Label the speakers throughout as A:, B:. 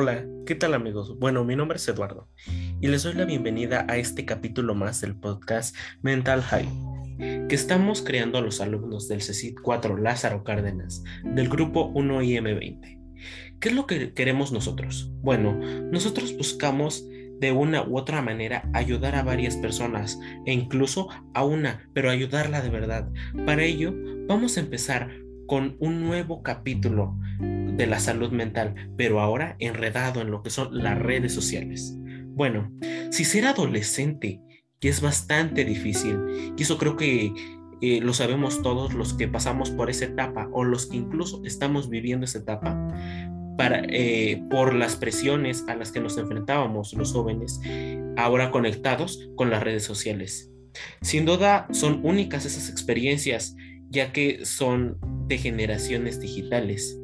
A: Hola, ¿qué tal amigos? Bueno, mi nombre es Eduardo y les doy la bienvenida a este capítulo más del podcast Mental High, que estamos creando a los alumnos del CECIT 4 Lázaro Cárdenas del grupo 1IM20. ¿Qué es lo que queremos nosotros? Bueno, nosotros buscamos de una u otra manera ayudar a varias personas e incluso a una, pero ayudarla de verdad. Para ello, vamos a empezar con un nuevo capítulo de la salud mental, pero ahora enredado en lo que son las redes sociales. Bueno, si ser adolescente, que es bastante difícil, y eso creo que eh, lo sabemos todos los que pasamos por esa etapa o los que incluso estamos viviendo esa etapa, para, eh, por las presiones a las que nos enfrentábamos los jóvenes, ahora conectados con las redes sociales. Sin duda son únicas esas experiencias, ya que son de generaciones digitales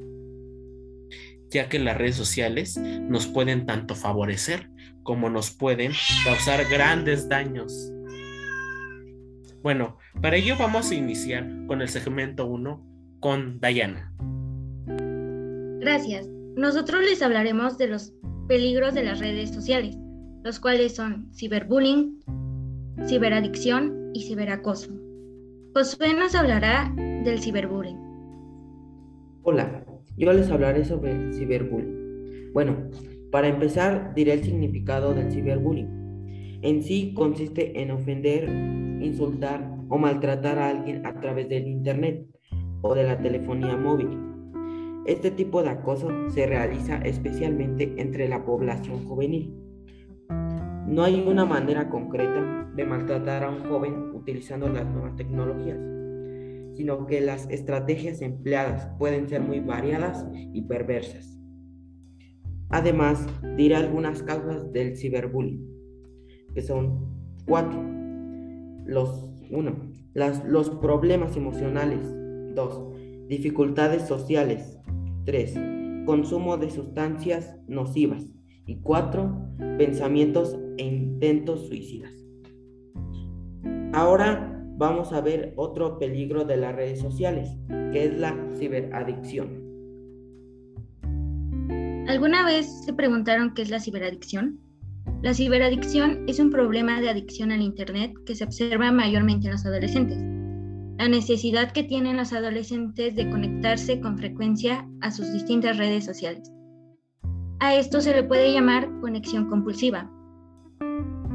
A: ya que las redes sociales nos pueden tanto favorecer como nos pueden causar grandes daños. Bueno, para ello vamos a iniciar con el segmento 1 con Dayana.
B: Gracias. Nosotros les hablaremos de los peligros de las redes sociales, los cuales son ciberbullying, ciberadicción y ciberacoso. Josué nos hablará del ciberbullying.
C: Hola, yo les hablaré sobre el ciberbullying. Bueno, para empezar diré el significado del ciberbullying. En sí consiste en ofender, insultar o maltratar a alguien a través del Internet o de la telefonía móvil. Este tipo de acoso se realiza especialmente entre la población juvenil. No hay una manera concreta de maltratar a un joven utilizando las nuevas tecnologías sino que las estrategias empleadas pueden ser muy variadas y perversas. Además, diré algunas causas del ciberbullying, que son cuatro. Los, uno, las, los problemas emocionales. Dos, dificultades sociales. Tres, consumo de sustancias nocivas. Y cuatro, pensamientos e intentos suicidas. Ahora vamos a ver otro peligro de las redes sociales, que es la ciberadicción.
B: ¿Alguna vez se preguntaron qué es la ciberadicción? La ciberadicción es un problema de adicción al Internet que se observa mayormente en los adolescentes. La necesidad que tienen los adolescentes de conectarse con frecuencia a sus distintas redes sociales. A esto se le puede llamar conexión compulsiva.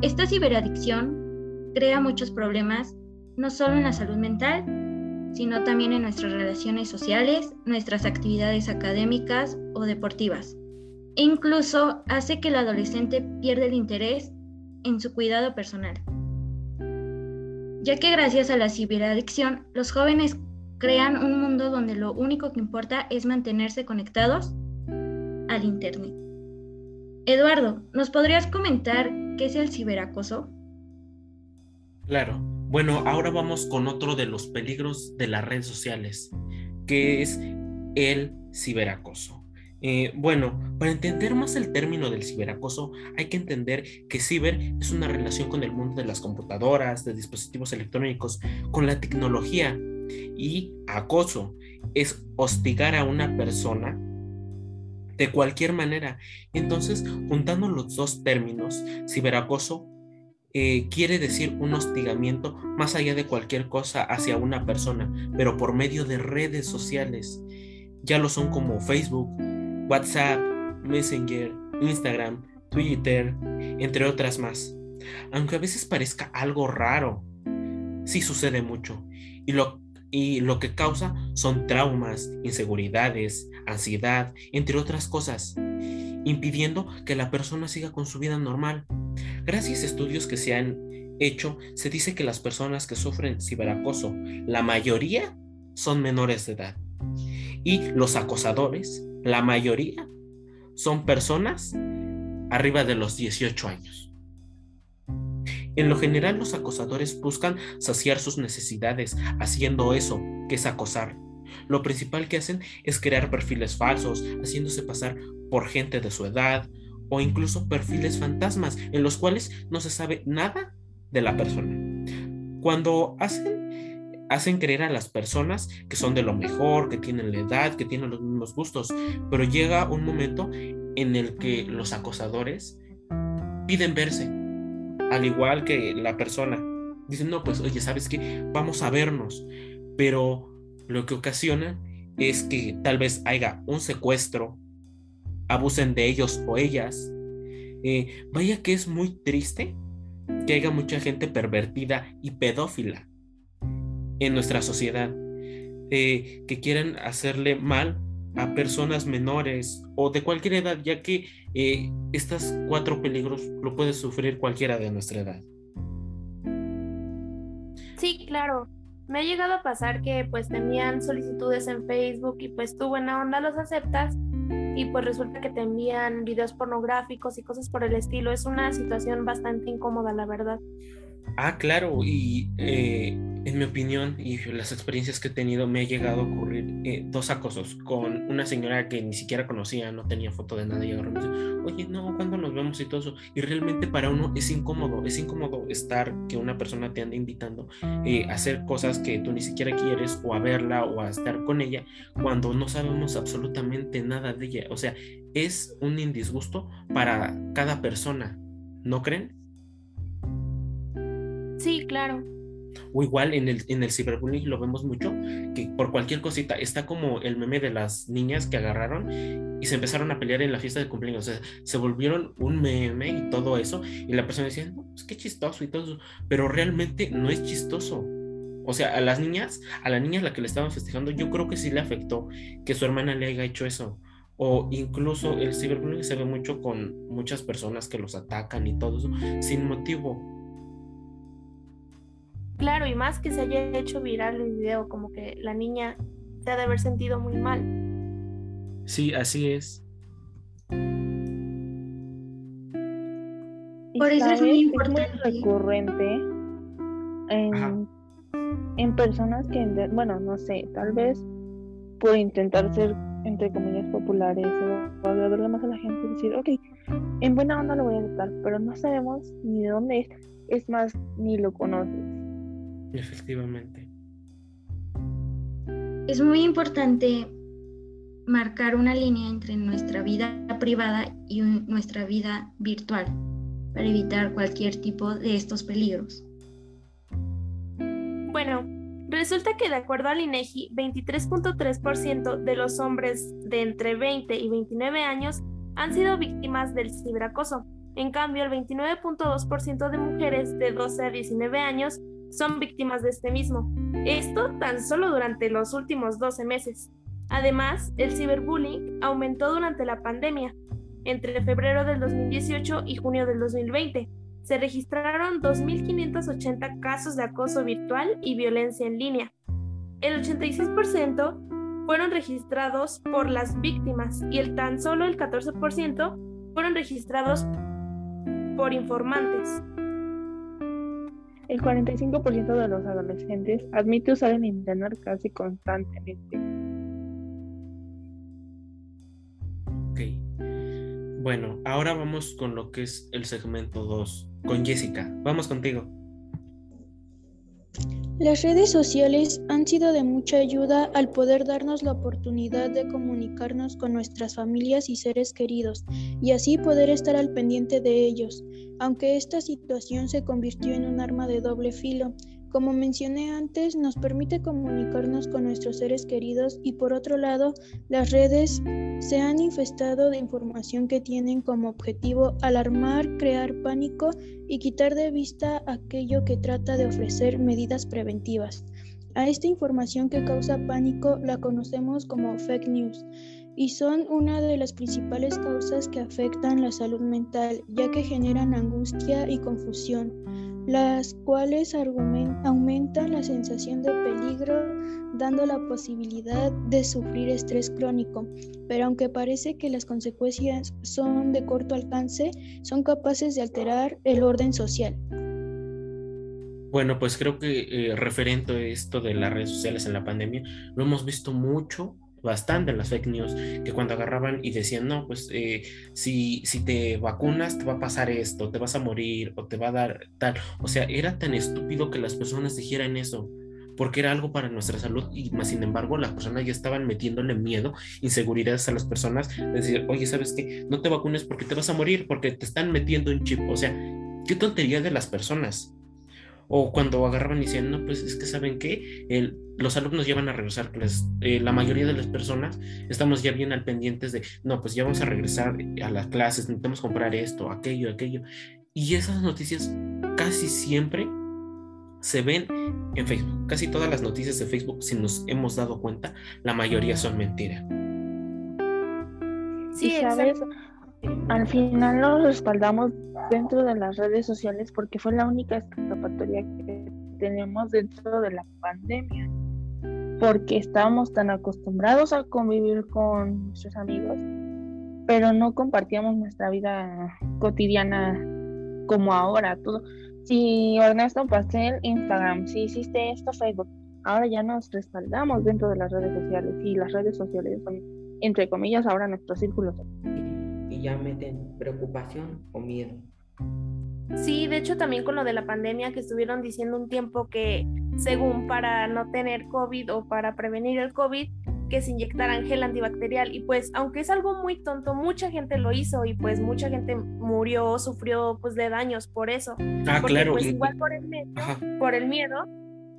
B: Esta ciberadicción crea muchos problemas no solo en la salud mental, sino también en nuestras relaciones sociales, nuestras actividades académicas o deportivas. E incluso hace que el adolescente pierda el interés en su cuidado personal. Ya que gracias a la ciberadicción, los jóvenes crean un mundo donde lo único que importa es mantenerse conectados al Internet. Eduardo, ¿nos podrías comentar qué es el ciberacoso?
A: Claro. Bueno, ahora vamos con otro de los peligros de las redes sociales, que es el ciberacoso. Eh, bueno, para entender más el término del ciberacoso, hay que entender que ciber es una relación con el mundo de las computadoras, de dispositivos electrónicos, con la tecnología. Y acoso es hostigar a una persona de cualquier manera. Entonces, juntando los dos términos, ciberacoso eh, quiere decir un hostigamiento más allá de cualquier cosa hacia una persona, pero por medio de redes sociales. Ya lo son como Facebook, WhatsApp, Messenger, Instagram, Twitter, entre otras más. Aunque a veces parezca algo raro, sí sucede mucho. Y lo, y lo que causa son traumas, inseguridades, ansiedad, entre otras cosas, impidiendo que la persona siga con su vida normal. Gracias a estudios que se han hecho, se dice que las personas que sufren ciberacoso, la mayoría son menores de edad. Y los acosadores, la mayoría son personas arriba de los 18 años. En lo general, los acosadores buscan saciar sus necesidades haciendo eso, que es acosar. Lo principal que hacen es crear perfiles falsos, haciéndose pasar por gente de su edad o incluso perfiles fantasmas en los cuales no se sabe nada de la persona. Cuando hacen, hacen creer a las personas que son de lo mejor, que tienen la edad, que tienen los mismos gustos, pero llega un momento en el que los acosadores piden verse, al igual que la persona. Dicen, no, pues oye, ¿sabes qué? Vamos a vernos. Pero lo que ocasiona es que tal vez haya un secuestro, abusen de ellos o ellas. Eh, vaya que es muy triste que haya mucha gente pervertida y pedófila en nuestra sociedad, eh, que quieran hacerle mal a personas menores o de cualquier edad, ya que eh, estos cuatro peligros lo puede sufrir cualquiera de nuestra edad.
D: Sí, claro. Me ha llegado a pasar que pues te envían solicitudes en Facebook y pues tú buena onda los aceptas y pues resulta que te envían videos pornográficos y cosas por el estilo. Es una situación bastante incómoda, la verdad.
A: Ah, claro, y eh, en mi opinión y las experiencias que he tenido me ha llegado a ocurrir eh, dos acosos con una señora que ni siquiera conocía, no tenía foto de nada y ahora me dice, oye, no, ¿cuándo nos vemos y todo eso? Y realmente para uno es incómodo, es incómodo estar que una persona te ande invitando eh, a hacer cosas que tú ni siquiera quieres o a verla o a estar con ella cuando no sabemos absolutamente nada de ella. O sea, es un indisgusto para cada persona, ¿no creen?
D: Sí, claro.
A: O igual en el, en el ciberbullying lo vemos mucho, que por cualquier cosita está como el meme de las niñas que agarraron y se empezaron a pelear en la fiesta de cumpleaños. O sea, se volvieron un meme y todo eso. Y la persona decía, no, es que chistoso y todo eso. Pero realmente no es chistoso. O sea, a las niñas, a la niña a la que le estaban festejando, yo creo que sí le afectó que su hermana le haya hecho eso. O incluso el ciberbullying se ve mucho con muchas personas que los atacan y todo eso sin motivo
D: Claro, y más que se haya hecho viral el video, como que la niña se ha de haber sentido muy mal.
A: Sí, así es.
B: Por eso es muy importante.
E: recurrente en, en, personas que, bueno, no sé, tal vez por intentar ser, entre comillas, populares o agradarle más a la gente, decir, ok, en buena onda lo voy a aceptar, pero no sabemos ni de dónde es, es más, ni lo conoces.
A: Efectivamente.
B: Es muy importante marcar una línea entre nuestra vida privada y nuestra vida virtual para evitar cualquier tipo de estos peligros.
D: Bueno, resulta que de acuerdo al INEGI, 23.3% de los hombres de entre 20 y 29 años han sido víctimas del ciberacoso. En cambio, el 29.2% de mujeres de 12 a 19 años son víctimas de este mismo. Esto tan solo durante los últimos 12 meses. Además, el ciberbullying aumentó durante la pandemia. Entre febrero del 2018 y junio del 2020, se registraron 2.580 casos de acoso virtual y violencia en línea. El 86% fueron registrados por las víctimas y el tan solo el 14% fueron registrados por informantes.
E: El 45% de los adolescentes admite usar el Internet casi constantemente.
A: Ok. Bueno, ahora vamos con lo que es el segmento 2, con Jessica. Vamos contigo.
F: Las redes sociales han sido de mucha ayuda al poder darnos la oportunidad de comunicarnos con nuestras familias y seres queridos y así poder estar al pendiente de ellos, aunque esta situación se convirtió en un arma de doble filo, como mencioné antes, nos permite comunicarnos con nuestros seres queridos y por otro lado, las redes se han infestado de información que tienen como objetivo alarmar, crear pánico y quitar de vista aquello que trata de ofrecer medidas preventivas. A esta información que causa pánico la conocemos como fake news y son una de las principales causas que afectan la salud mental, ya que generan angustia y confusión las cuales aumentan la sensación de peligro, dando la posibilidad de sufrir estrés crónico. Pero aunque parece que las consecuencias son de corto alcance, son capaces de alterar el orden social.
A: Bueno, pues creo que eh, referente a esto de las redes sociales en la pandemia, lo hemos visto mucho bastante las fake news, que cuando agarraban y decían, no, pues eh, si, si te vacunas te va a pasar esto, te vas a morir o te va a dar tal. O sea, era tan estúpido que las personas dijeran eso, porque era algo para nuestra salud y más sin embargo las personas ya estaban metiéndole miedo, inseguridades a las personas, decir, oye, ¿sabes qué? No te vacunes porque te vas a morir, porque te están metiendo un chip, o sea, qué tontería de las personas. O cuando agarraban y decían, no, pues es que saben que los alumnos ya van a regresar, eh, la mayoría de las personas estamos ya bien al pendientes de, no, pues ya vamos a regresar a las clases, necesitamos comprar esto, aquello, aquello. Y esas noticias casi siempre se ven en Facebook. Casi todas las noticias de Facebook, si nos hemos dado cuenta, la mayoría son mentiras.
E: Sí, ¿sabes? Al final nos respaldamos dentro de las redes sociales porque fue la única escapatoria que tenemos dentro de la pandemia. Porque estábamos tan acostumbrados a convivir con nuestros amigos, pero no compartíamos nuestra vida cotidiana como ahora. Todo. Si Ernesto pasé Instagram, si hiciste esto Facebook, ahora ya nos respaldamos dentro de las redes sociales y las redes sociales son, entre comillas, ahora nuestro círculo.
C: Y ya meten preocupación o miedo.
D: Sí, de hecho también con lo de la pandemia que estuvieron diciendo un tiempo que según para no tener COVID o para prevenir el COVID, que se inyectaran gel antibacterial y pues aunque es algo muy tonto, mucha gente lo hizo y pues mucha gente murió, sufrió pues de daños por eso.
A: Ah, claro.
D: Pues igual por el miedo, por el miedo,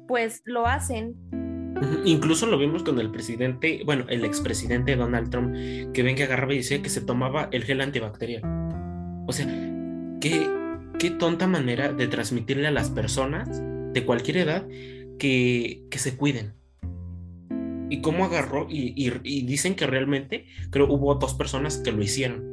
D: pues lo hacen.
A: Incluso lo vimos con el presidente, bueno, el expresidente Donald Trump, que ven que agarraba y decía que se tomaba el gel antibacterial. O sea, qué, qué tonta manera de transmitirle a las personas de cualquier edad que, que se cuiden. Y cómo agarró, y, y, dicen que realmente, creo hubo dos personas que lo hicieron.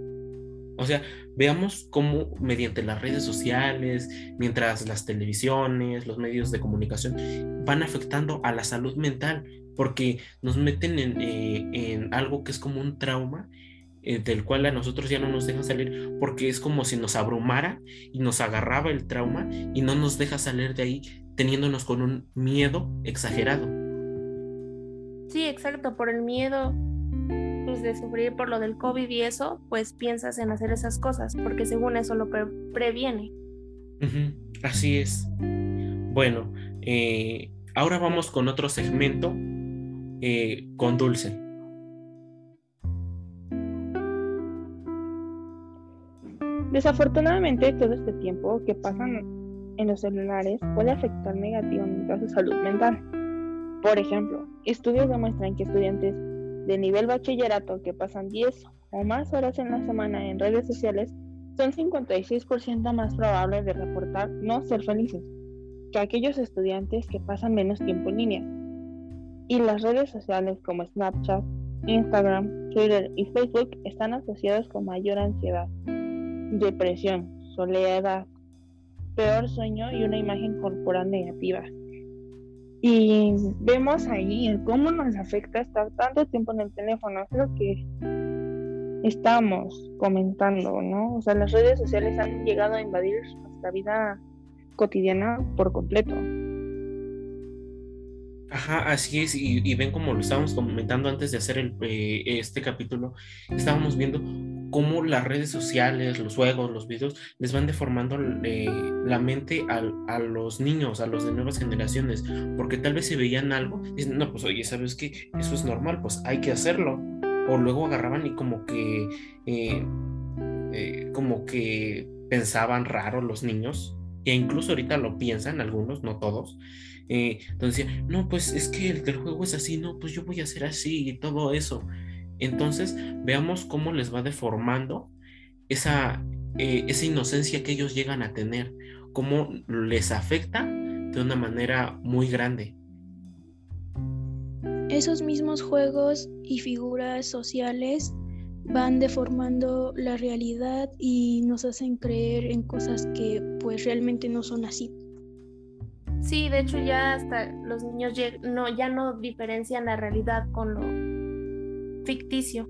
A: O sea, veamos cómo mediante las redes sociales, mientras las televisiones, los medios de comunicación van afectando a la salud mental, porque nos meten en, eh, en algo que es como un trauma eh, del cual a nosotros ya no nos deja salir porque es como si nos abrumara y nos agarraba el trauma y no nos deja salir de ahí teniéndonos con un miedo exagerado.
D: Sí, exacto, por el miedo de sufrir por lo del COVID y eso, pues piensas en hacer esas cosas porque según eso lo previene.
A: así es. Bueno, eh, ahora vamos con otro segmento eh, con Dulce.
E: Desafortunadamente, todo este tiempo que pasan en los celulares puede afectar negativamente a su salud mental. Por ejemplo, estudios demuestran que estudiantes de nivel bachillerato que pasan 10 o más horas en la semana en redes sociales son 56% más probables de reportar no ser felices que aquellos estudiantes que pasan menos tiempo en línea. Y las redes sociales como Snapchat, Instagram, Twitter y Facebook están asociadas con mayor ansiedad, depresión, soledad, peor sueño y una imagen corporal negativa. Y vemos ahí cómo nos afecta estar tanto tiempo en el teléfono. Es lo que estamos comentando, ¿no? O sea, las redes sociales han llegado a invadir nuestra vida cotidiana por completo.
A: Ajá, así es, y, ven como lo estábamos comentando antes de hacer el, eh, este capítulo, estábamos viendo cómo las redes sociales, los juegos, los videos, les van deformando eh, la mente a los niños, a los de nuevas generaciones, porque tal vez se veían algo dicen, no, pues oye, ¿sabes qué? Eso es normal, pues hay que hacerlo. O luego agarraban y como que, eh, eh, como que pensaban raro los niños, e incluso ahorita lo piensan algunos, no todos. entonces, no, pues es que el del juego es así, no, pues yo voy a hacer así y todo eso. Entonces, veamos cómo les va deformando esa, eh, esa inocencia que ellos llegan a tener, cómo les afecta de una manera muy grande.
F: Esos mismos juegos y figuras sociales van deformando la realidad y nos hacen creer en cosas que pues realmente no son así.
D: Sí, de hecho ya hasta los niños no, ya no diferencian la realidad con lo ficticio.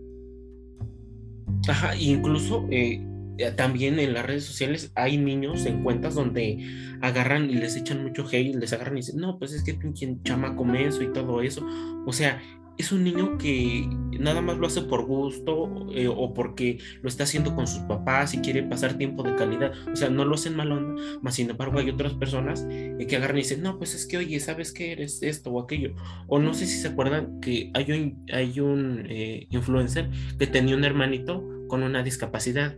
A: Ajá, incluso eh, eh, también en las redes sociales hay niños en cuentas donde agarran y les echan mucho hate, les agarran y dicen, no, pues es que pinche chama come eso y todo eso. O sea, es un niño que nada más lo hace por gusto eh, o porque lo está haciendo con sus papás y quiere pasar tiempo de calidad. O sea, no lo hacen mal onda, más sin embargo hay otras personas eh, que agarran y dicen, no, pues es que, oye, ¿sabes qué eres esto o aquello? O no sé si se acuerdan que hay un, hay un eh, influencer que tenía un hermanito con una discapacidad.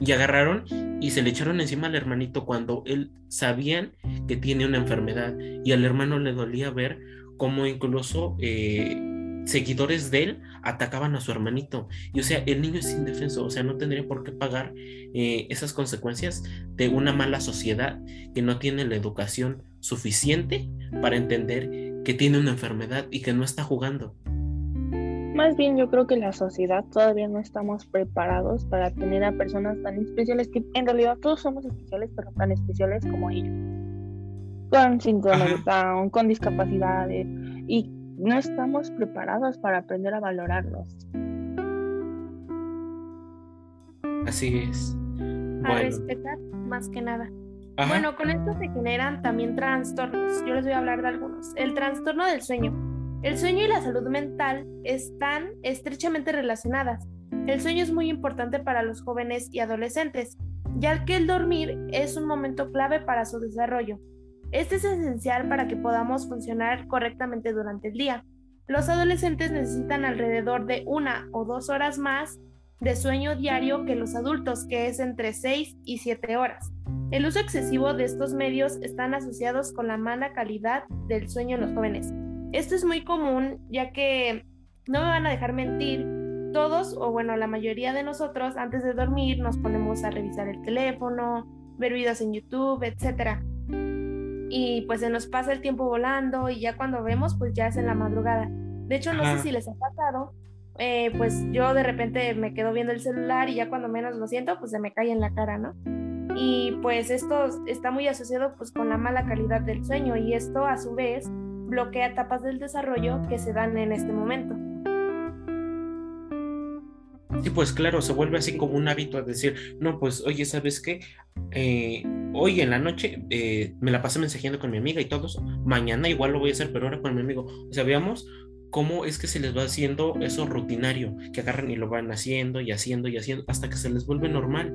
A: Y agarraron y se le echaron encima al hermanito cuando él sabían que tiene una enfermedad y al hermano le dolía ver cómo incluso eh, seguidores de él atacaban a su hermanito. Y o sea, el niño es indefenso, o sea, no tendría por qué pagar eh, esas consecuencias de una mala sociedad que no tiene la educación suficiente para entender que tiene una enfermedad y que no está jugando.
E: Más bien yo creo que la sociedad todavía no estamos preparados para tener a personas tan especiales que en realidad todos somos especiales, pero tan especiales como ellos. Con síndrome de Down, con discapacidades y no estamos preparados para aprender a valorarlos.
A: Así es.
D: A respetar más que nada. Bueno, con esto se generan también trastornos. Yo les voy a hablar de algunos. El trastorno del sueño el sueño y la salud mental están estrechamente relacionadas. El sueño es muy importante para los jóvenes y adolescentes, ya que el dormir es un momento clave para su desarrollo. Este es esencial para que podamos funcionar correctamente durante el día. Los adolescentes necesitan alrededor de una o dos horas más de sueño diario que los adultos, que es entre 6 y 7 horas. El uso excesivo de estos medios están asociados con la mala calidad del sueño en los jóvenes. Esto es muy común ya que, no me van a dejar mentir, todos o bueno, la mayoría de nosotros antes de dormir nos ponemos a revisar el teléfono, ver videos en YouTube, etc. Y pues se nos pasa el tiempo volando y ya cuando vemos pues ya es en la madrugada. De hecho, no sé si les ha pasado, eh, pues yo de repente me quedo viendo el celular y ya cuando menos lo siento pues se me cae en la cara, ¿no? Y pues esto está muy asociado pues con la mala calidad del sueño y esto a su vez bloquea etapas del desarrollo que se dan en este momento.
A: Sí, pues claro, se vuelve así como un hábito a decir, no, pues oye, ¿sabes qué? Eh, hoy en la noche eh, me la pasé mensajeando con mi amiga y todos, mañana igual lo voy a hacer, pero ahora con mi amigo. O sea, veamos cómo es que se les va haciendo eso rutinario, que agarran y lo van haciendo y haciendo y haciendo hasta que se les vuelve normal.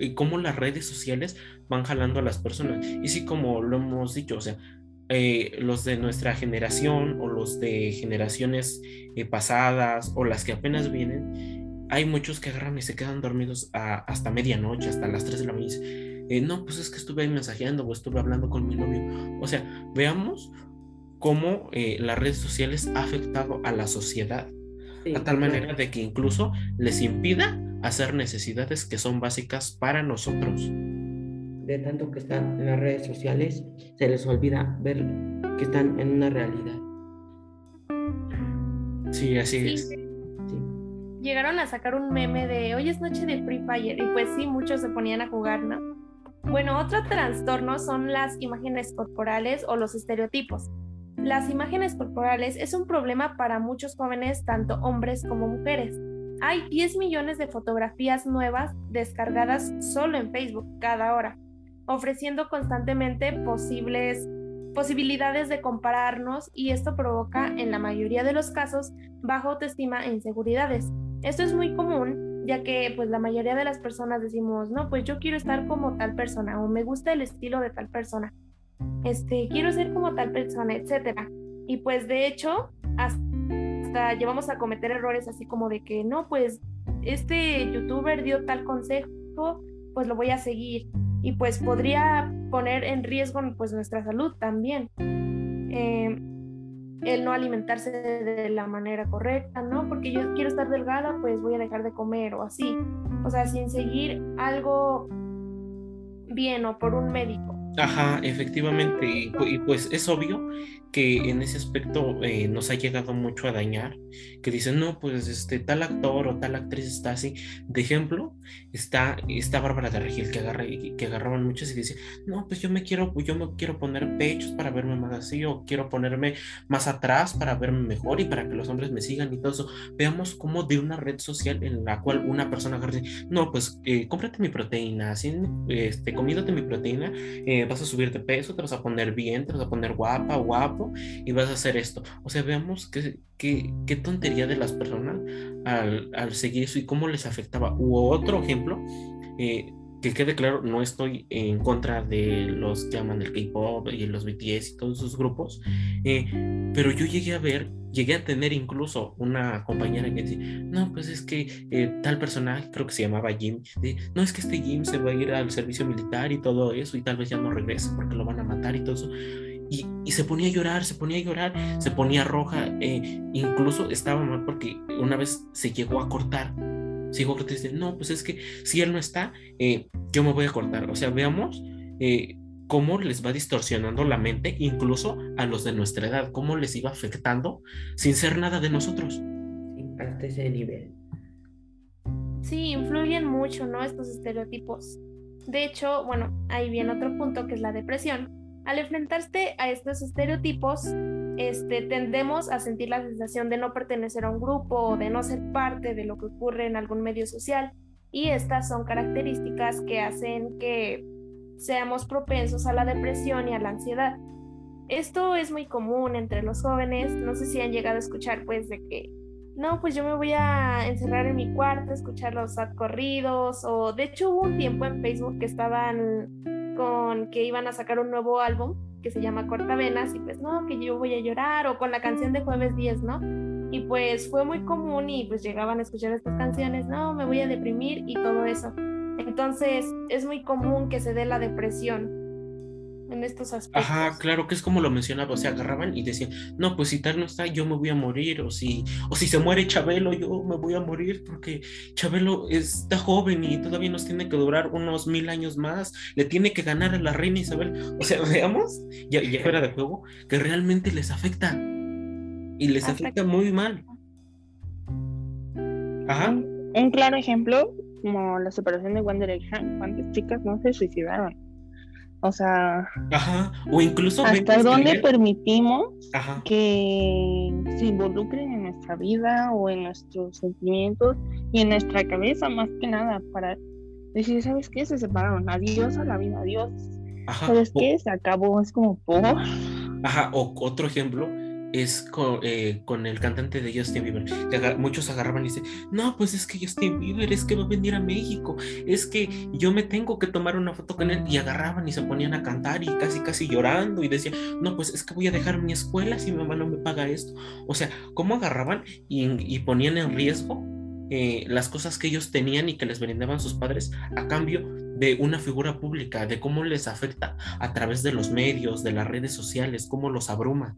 A: Y cómo las redes sociales van jalando a las personas. Y sí, como lo hemos dicho, o sea, eh, los de nuestra generación o los de generaciones pasadas o las que apenas vienen, hay muchos que agarran y se quedan dormidos hasta medianoche, hasta las 3 de la mañana. Eh, no, pues es que estuve ahí mensajeando o estuve hablando con mi novio. O sea, veamos cómo las redes sociales ha afectado a la sociedad. a tal manera de que incluso les impida hacer necesidades que son básicas para nosotros
C: de tanto que están en las redes sociales, se les olvida ver que están en una realidad.
A: Sí, así es.
D: Llegaron a sacar un meme de hoy es noche de Free Fire y pues sí, muchos se ponían a jugar, ¿no? Bueno, otro trastorno son las imágenes corporales o los estereotipos. Las imágenes corporales es un problema para muchos jóvenes, tanto hombres como mujeres. Hay 10 millones de fotografías nuevas descargadas solo en Facebook cada hora ofreciendo constantemente posibles posibilidades de compararnos y esto provoca en la mayoría de los casos baja autoestima e inseguridades. Esto es muy común ya que pues la mayoría de las personas decimos, no, pues yo quiero estar como tal persona o me gusta el estilo de tal persona. Este, quiero ser como tal persona, etcétera. Y pues de hecho, hasta llevamos a cometer errores así como de que no, pues este youtuber dio tal consejo, pues lo voy a seguir y pues podría poner en riesgo pues nuestra salud también. Eh, el no alimentarse de la manera correcta, ¿no? Porque yo quiero estar delgada, pues voy a dejar de comer o así. O sea, sin seguir algo bien o por un médico.
A: Ajá, efectivamente, y, pues es obvio que en ese aspecto eh, nos ha llegado mucho a dañar, que dicen, no, pues este tal actor o tal actriz está así. De ejemplo, está esta Bárbara de Regil que, agarra, que agarraban muchos y dice, no, pues yo me quiero, yo me quiero poner pechos para verme más así, o quiero ponerme más atrás para verme mejor y para que los hombres me sigan y todo eso. Veamos cómo de una red social en la cual una persona agarra y no, pues eh, cómprate mi proteína, así, este, comídote mi proteína, eh, vas a subir de peso, te vas a poner bien, te vas a poner guapa, guapo y vas a hacer esto. O sea, veamos qué, qué, qué tontería de las personas al, al, seguir eso y cómo les afectaba. U otro ejemplo, eh, que quede claro, no estoy en contra de los que aman el K-pop y los BTS y todos esos grupos, eh, pero yo llegué a ver, llegué a tener incluso una compañera que decía, no, pues es que eh, tal personaje, creo que se llamaba Jim, no es que este Jim se va a ir al servicio militar y todo eso y tal vez ya no regrese porque lo van a matar y todo eso. Y, y, se ponía a llorar, se ponía a llorar, se ponía roja, eh, incluso estaba mal porque una vez se llegó a cortar si te dice, no, pues es que si él no está, eh, yo me voy a cortar. O sea, veamos eh, cómo les va distorsionando la mente, incluso a los de nuestra edad, cómo les iba afectando sin ser nada de nosotros.
C: hasta ese nivel.
D: Sí, influyen mucho, ¿no? Estos estereotipos. De hecho, bueno, ahí viene otro punto que es la depresión. Al enfrentarse a estos estereotipos, este, tendemos a sentir la sensación de no pertenecer a un grupo o de no ser parte de lo que ocurre en algún medio social. Y estas son características que hacen que seamos propensos a la depresión y a la ansiedad. Esto es muy común entre los jóvenes, no sé si han llegado a escuchar pues de que, no, pues yo me voy a encerrar en mi cuarto, escuchar los corridos, o de hecho hubo un tiempo en Facebook que estaban con que iban a sacar un nuevo álbum que se llama Cortavenas y pues no, que yo voy a llorar o con la canción de jueves 10, ¿no? Y pues fue muy común y pues llegaban a escuchar estas canciones, no, me voy a deprimir y todo eso. Entonces es muy común que se dé la depresión en estos aspectos.
A: Ajá, claro que es como lo mencionaba, o sea, agarraban y decían, no, pues si tal no está, yo me voy a morir, o si, o si se muere Chabelo, yo me voy a morir, porque Chabelo está joven y todavía nos tiene que durar unos mil años más, le tiene que ganar a la reina Isabel, o sea, veamos, ya, ya fuera de juego, que realmente les afecta, y les afecta, muy mal.
E: Ajá. Un, claro ejemplo, como la separación de One Direction, cuántas chicas no se suicidaron o sea,
A: o incluso
E: hasta dónde permitimos que se involucren en nuestra vida o en nuestros sentimientos y en nuestra cabeza más que nada para decir, ¿sabes qué? Se separaron, adiós a la vida, adiós. ¿Sabes qué? Se acabó, es como por.
A: Ajá, o otro ejemplo, es eh, con, el cantante de Justin Bieber. Que muchos agarraban y dicen, no, pues es que Justin Bieber es que va a venir a México, es que yo me tengo que tomar una foto con él y agarraban y se ponían a cantar y casi casi llorando y decían, no, pues es que voy a dejar mi escuela si mi mamá no me paga esto. O sea, ¿cómo agarraban y, ponían en riesgo eh, las cosas que ellos tenían y que les brindaban sus padres a cambio de una figura pública, de cómo les afecta a través de los medios, de las redes sociales, cómo los abruma.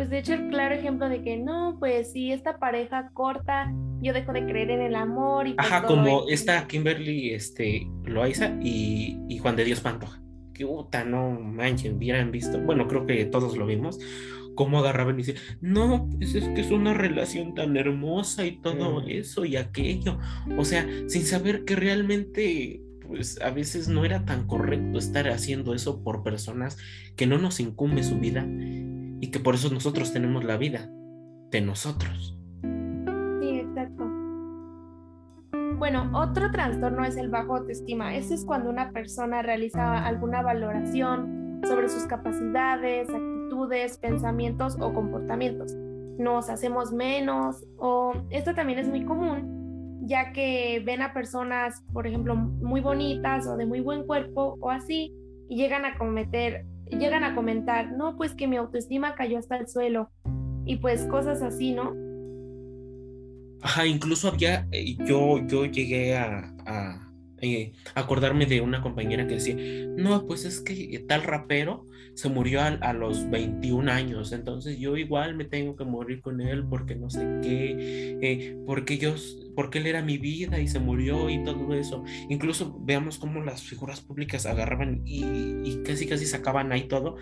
D: Pues de hecho el claro ejemplo de que no, pues si esta pareja corta, yo dejo de creer en el amor y
A: pues Ajá, como esta Kimberly este, Loaiza y, y Juan de Dios Pantoja. Que puta, no manchen, hubieran visto. Bueno, creo que todos lo vimos. Cómo agarraban y decían, no, pues es que es una relación tan hermosa y todo eso y aquello. O sea, sin saber que realmente pues a veces no era tan correcto estar haciendo eso por personas que no nos incumbe su vida y que por eso nosotros tenemos la vida de nosotros.
D: Sí, exacto. Bueno, otro trastorno es el bajo autoestima. Ese es cuando una persona realiza alguna valoración sobre sus capacidades, actitudes, pensamientos o comportamientos. Nos hacemos menos o esto también es muy común ya que ven a personas, por ejemplo, muy bonitas o de muy buen cuerpo o así, y llegan a cometer, llegan a comentar, no, pues que mi autoestima cayó hasta el suelo, y pues cosas así, ¿no?
A: Ajá, incluso había, eh, yo, yo llegué a, eh, acordarme de una compañera que decía, no, pues es que tal rapero se murió a, los 21 años, entonces yo igual me tengo que morir con él porque no sé qué, eh, porque yo, porque él era mi vida y se murió y todo eso. Incluso veamos cómo las figuras públicas agarraban y, y casi casi sacaban ahí todo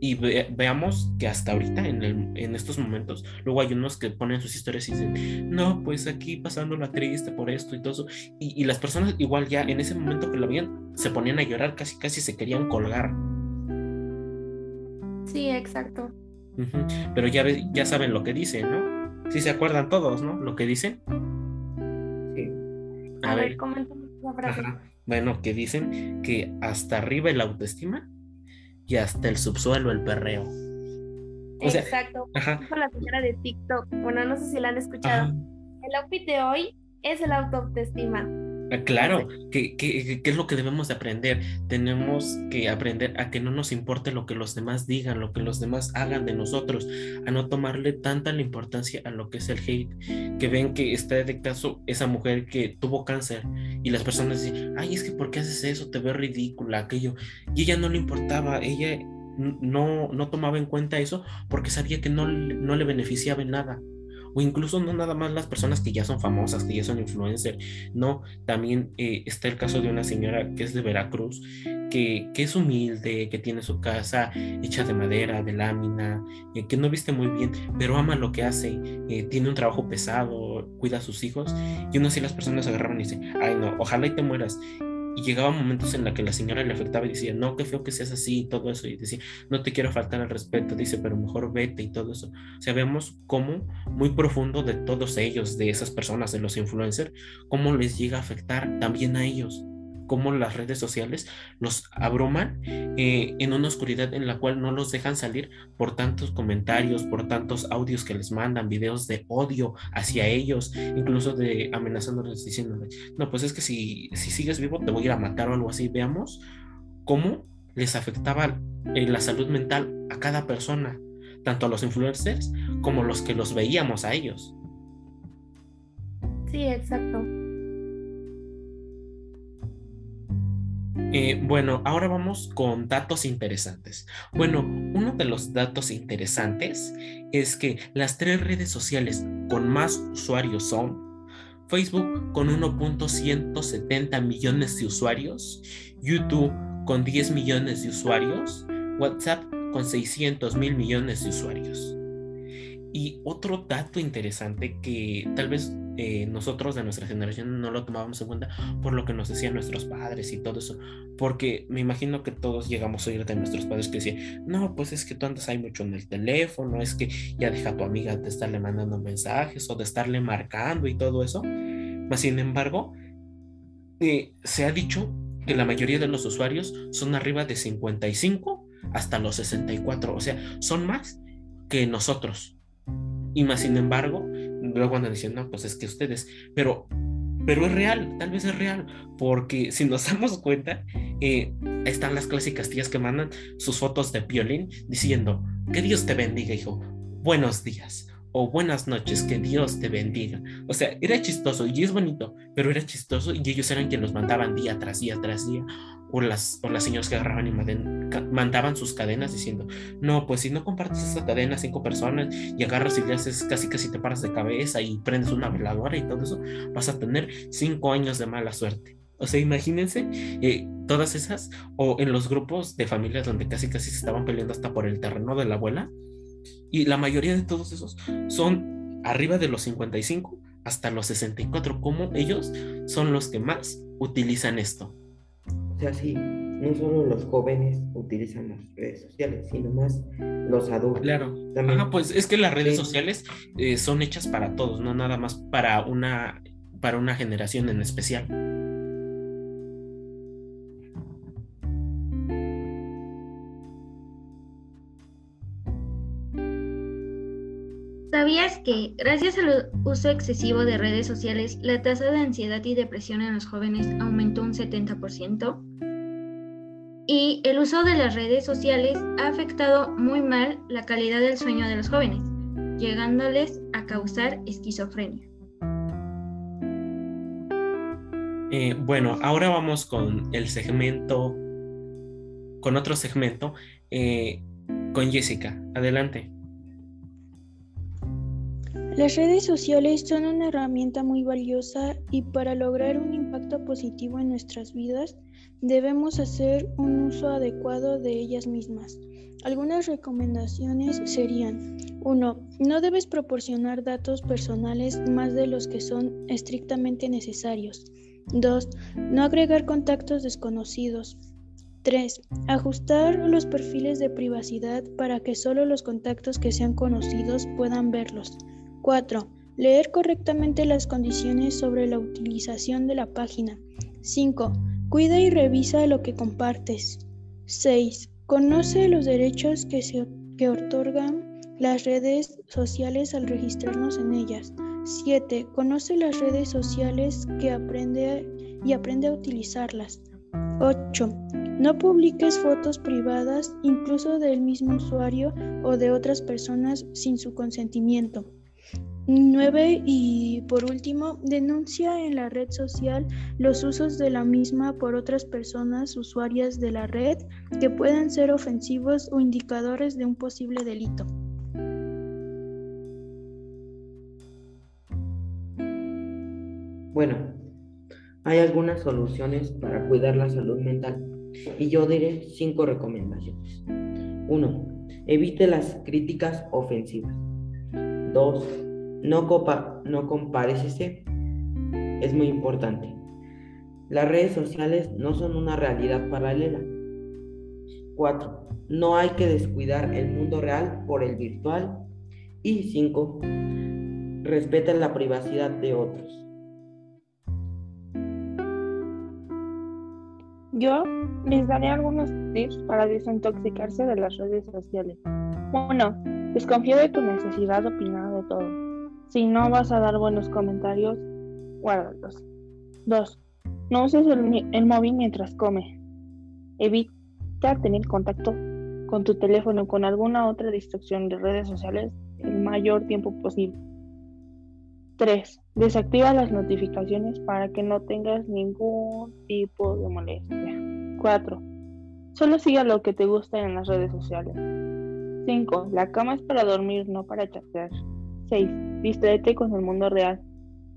A: y veamos que hasta ahorita, en, en, estos momentos, luego hay unos que ponen sus historias y dicen, no, pues aquí pasando la triste por esto y todo eso. Y, y, las personas igual ya en ese momento que lo veían, se ponían a llorar, casi casi se querían colgar.
D: Sí, exacto.
A: Pero ya, ya saben lo que dicen, ¿no? Sí se acuerdan todos, ¿no? Lo que dicen.
C: Sí.
D: A, ver, coméntame esa frase.
A: Bueno, que dicen que hasta arriba el autoestima y hasta el subsuelo el perreo.
D: Exacto. Ajá. la señora de TikTok. Bueno, no sé si la han escuchado. El outfit de hoy es el autoestima.
A: Ah, claro, ¿qué, qué, es lo que debemos de aprender? Tenemos que aprender a que no nos importe lo que los demás digan, lo que los demás hagan de nosotros, a no tomarle tanta la importancia a lo que es el hate, que ven que está de caso esa mujer que tuvo cáncer y las personas dicen, ay, es que ¿por qué haces eso? Te veo ridícula, aquello. Y ella no le importaba, ella no, no tomaba en cuenta eso porque sabía que no, no le beneficiaba en nada o incluso no nada más las personas que ya son famosas, que ya son influencers, no, también eh, está el caso de una señora que es de Veracruz, que, que, es humilde, que tiene su casa hecha de madera, de lámina, eh, que no viste muy bien, pero ama lo que hace, eh, tiene un trabajo pesado, cuida a sus hijos, y uno así las personas agarraban y dicen, ay no, ojalá y te mueras, y llegaba momentos en la que la señora le afectaba y decía, no, qué feo que seas así y todo eso. Y decía, no te quiero faltar al respeto, dice, pero mejor vete y todo eso. O cómo muy profundo de todos ellos, de esas personas, de los influencers, cómo les llega a afectar también a ellos cómo las redes sociales los abruman eh, en una oscuridad en la cual no los dejan salir por tantos comentarios, por tantos audios que les mandan, videos de odio hacia ellos, incluso de amenazándoles diciéndoles, no, pues es que si, si sigues vivo te voy a ir a matar o algo así. Veamos cómo les afectaba eh, la salud mental a cada persona, tanto a los influencers como los que los veíamos a ellos.
D: Sí, exacto.
A: Eh, bueno, ahora vamos con datos interesantes. Bueno, uno de los datos interesantes es que las tres redes sociales con más usuarios son Facebook con 1.170 millones de usuarios, YouTube con 10 millones de usuarios, WhatsApp con 600 mil millones de usuarios. Y otro dato interesante que tal vez eh, nosotros de nuestra generación no lo tomábamos en cuenta por lo que nos decían nuestros padres y todo eso, porque me imagino que todos llegamos a oír de nuestros padres que decían, no, pues es que tú andas ahí mucho en el teléfono, es que ya deja a tu amiga de estarle mandando mensajes o de estarle marcando y todo eso. Mas, sin embargo, eh, se ha dicho que la mayoría de los usuarios son arriba de 55 hasta los 64, o sea, son más que nosotros. Y más sin embargo, luego andan diciendo, no, pues es que ustedes, pero, pero es real, tal vez es real, porque si nos damos cuenta, eh, están las clásicas tías que mandan sus fotos de violín diciendo, que Dios te bendiga, hijo, buenos días o buenas noches, que Dios te bendiga. O sea, era chistoso y es bonito, pero era chistoso y ellos eran quienes los mandaban día tras día tras día. O las, o las señoras que agarraban y mandaban sus cadenas diciendo, no, pues si no compartes esa cadena a cinco personas y agarras y le haces casi casi te paras de cabeza y prendes una veladora y todo eso, vas a tener cinco años de mala suerte. O sea, imagínense eh, todas esas, o en los grupos de familias donde casi casi se estaban peleando hasta por el terreno de la abuela, y la mayoría de todos esos son arriba de los 55 hasta los 64, como ellos son los que más utilizan esto.
C: O sea, sí, no solo los jóvenes utilizan las redes sociales, sino más los adultos.
A: Claro. También. pues es que las redes sociales eh, son hechas para todos, no nada más para una, para una generación en especial.
B: ¿Sabías que, gracias al uso excesivo de redes sociales, la tasa de ansiedad y depresión en los jóvenes aumentó un 70%? Y el uso de las redes sociales ha afectado muy mal la calidad del sueño de los jóvenes, llegándoles a causar esquizofrenia.
A: Eh, bueno, ahora vamos con el segmento, con otro segmento, eh, con Jessica. Adelante.
F: Las redes sociales son una herramienta muy valiosa y para lograr un impacto positivo en nuestras vidas debemos hacer un uso adecuado de ellas mismas. Algunas recomendaciones serían 1. No debes proporcionar datos personales más de los que son estrictamente necesarios. 2. No agregar contactos desconocidos. 3. Ajustar los perfiles de privacidad para que solo los contactos que sean conocidos puedan verlos. 4. Leer correctamente las condiciones sobre la utilización de la página. 5. Cuida y revisa lo que compartes. 6. Conoce los derechos que, se, que otorgan las redes sociales al registrarnos en ellas. 7. Conoce las redes sociales que aprende y aprende a utilizarlas. 8. No publiques fotos privadas incluso del mismo usuario o de otras personas sin su consentimiento. 9. Y por último, denuncia en la red social los usos de la misma por otras personas usuarias de la red que puedan ser ofensivos o indicadores de un posible delito.
C: Bueno, hay algunas soluciones para cuidar la salud mental y yo diré cinco recomendaciones. 1. Evite las críticas ofensivas. 2. No, copa, no Es muy importante. Las redes sociales no son una realidad paralela. 4. No hay que descuidar el mundo real por el virtual. Y 5. Respeta la privacidad de otros.
E: Yo les daré algunos tips para desintoxicarse de las redes sociales. 1. Desconfía de tu necesidad de opinar de todo. Si no vas a dar buenos comentarios, guárdalos. 2. No uses el, móvil mientras come. Evita tener contacto con tu teléfono o con alguna otra distracción de redes sociales el mayor tiempo posible. 3. Desactiva las notificaciones para que no tengas ningún tipo de molestia. 4. Solo siga lo que te gusta en las redes sociales. 5. La cama es para dormir, no para chatear. 6. Distráete con el mundo real,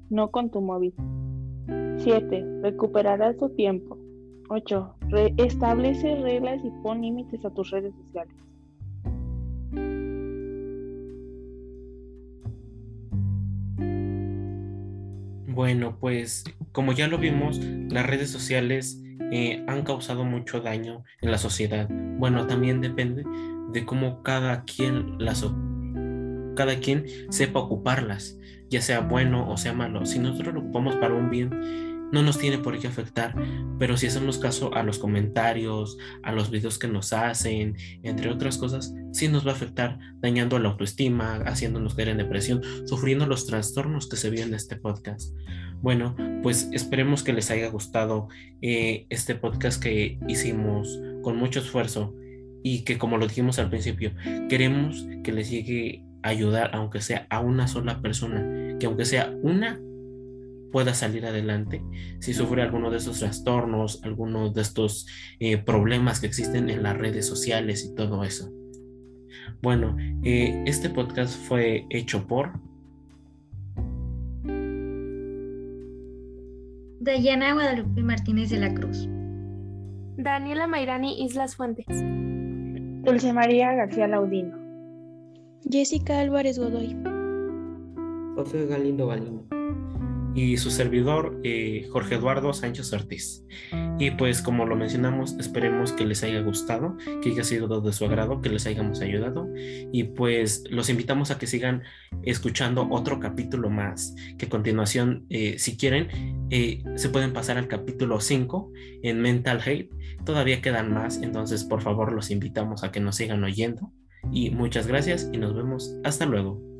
E: no con tu móvil. 7. Recuperarás tu tiempo. 8. establece reglas y pon límites a tus redes sociales.
A: Bueno, pues como ya lo vimos, las redes sociales eh, han causado mucho daño en la sociedad. Bueno, también depende de cómo cada quien las cada quien sepa ocuparlas, ya sea bueno o sea malo. Si nosotros lo ocupamos para un bien, no nos tiene por qué afectar, pero si hacemos caso a los comentarios, a los videos que nos hacen, entre otras cosas, sí nos va a afectar dañando la autoestima, haciéndonos caer en depresión, sufriendo los trastornos que se vio en este podcast. Bueno, pues esperemos que les haya gustado eh, este podcast que hicimos con mucho esfuerzo y que como lo dijimos al principio, queremos que les llegue ayudar, aunque sea a una sola persona, que aunque sea una pueda salir adelante si sufre alguno de esos trastornos, alguno de estos eh, problemas que existen en las redes sociales y todo eso. Bueno, eh, este podcast fue hecho por
B: Dayana Guadalupe Martínez de la Cruz.
D: Daniela Mairani Islas Fuentes.
E: Dulce María García Laudino.
F: Jessica Álvarez Godoy.
C: José Galindo Galindo
A: y su servidor eh, Jorge Eduardo Sánchez Ortiz. Y pues como lo mencionamos, esperemos que les haya gustado, que haya sido de su agrado, que les hayamos ayudado y pues los invitamos a que sigan escuchando otro capítulo más, que a continuación, eh, si quieren, eh, se pueden pasar al capítulo 5 en Mental Hate. Todavía quedan más, entonces por favor los invitamos a que nos sigan oyendo. Y muchas gracias y nos vemos. Hasta luego.